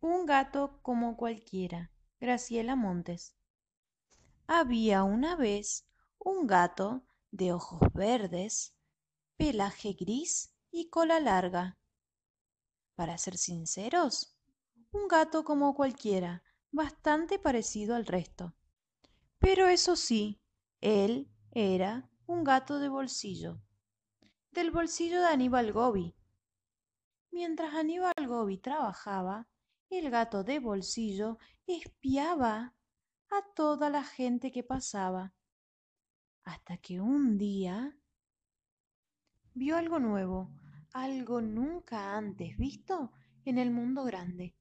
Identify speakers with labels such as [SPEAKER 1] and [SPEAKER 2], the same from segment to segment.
[SPEAKER 1] Un gato como cualquiera. Graciela Montes. Había una vez un gato de ojos verdes, pelaje gris y cola larga. Para ser sinceros, un gato como cualquiera, bastante parecido al resto. Pero eso sí, él era un gato de bolsillo, del bolsillo de Aníbal Gobi. Mientras Aníbal Gobi trabajaba, el gato de bolsillo espiaba a toda la gente que pasaba, hasta que un día vio algo nuevo, algo nunca antes visto en el mundo grande,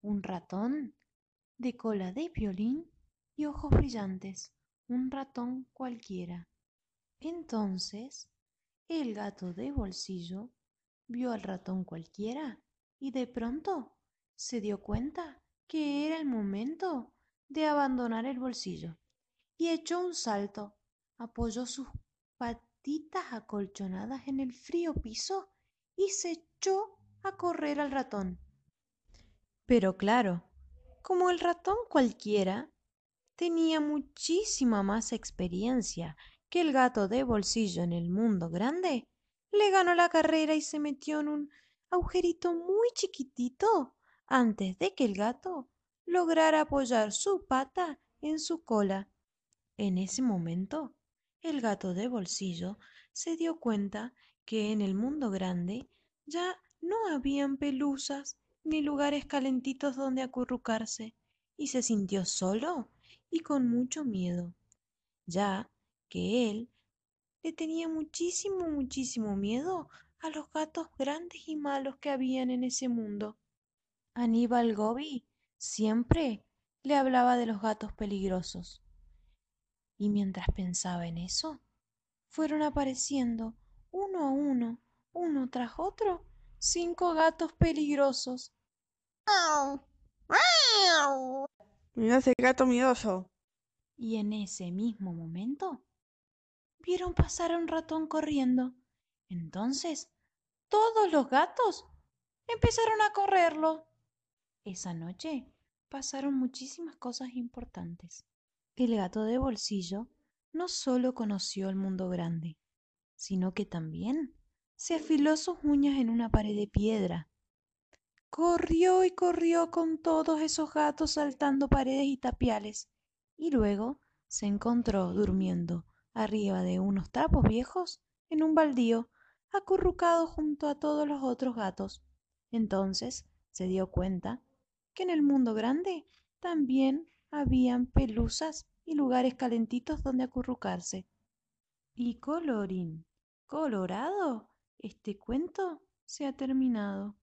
[SPEAKER 1] un ratón de cola de violín y ojos brillantes, un ratón cualquiera. Entonces, el gato de bolsillo vio al ratón cualquiera y de pronto se dio cuenta que era el momento de abandonar el bolsillo y echó un salto, apoyó sus patitas acolchonadas en el frío piso y se echó a correr al ratón. Pero claro, como el ratón cualquiera tenía muchísima más experiencia que el gato de bolsillo en el mundo grande, le ganó la carrera y se metió en un agujerito muy chiquitito antes de que el gato lograra apoyar su pata en su cola. En ese momento, el gato de bolsillo se dio cuenta que en el mundo grande ya no habían pelusas ni lugares calentitos donde acurrucarse, y se sintió solo y con mucho miedo, ya que él le tenía muchísimo, muchísimo miedo a los gatos grandes y malos que habían en ese mundo. Aníbal Gobi siempre le hablaba de los gatos peligrosos. Y mientras pensaba en eso, fueron apareciendo uno a uno, uno tras otro, cinco gatos peligrosos.
[SPEAKER 2] Mira ese gato miedoso.
[SPEAKER 1] Y en ese mismo momento vieron pasar a un ratón corriendo. Entonces, todos los gatos empezaron a correrlo. Esa noche pasaron muchísimas cosas importantes. El gato de bolsillo no solo conoció el mundo grande, sino que también se afiló sus uñas en una pared de piedra. Corrió y corrió con todos esos gatos saltando paredes y tapiales, y luego se encontró durmiendo arriba de unos trapos viejos en un baldío, acurrucado junto a todos los otros gatos. Entonces se dio cuenta que en el mundo grande también habían pelusas y lugares calentitos donde acurrucarse. Y colorín colorado, este cuento se ha terminado.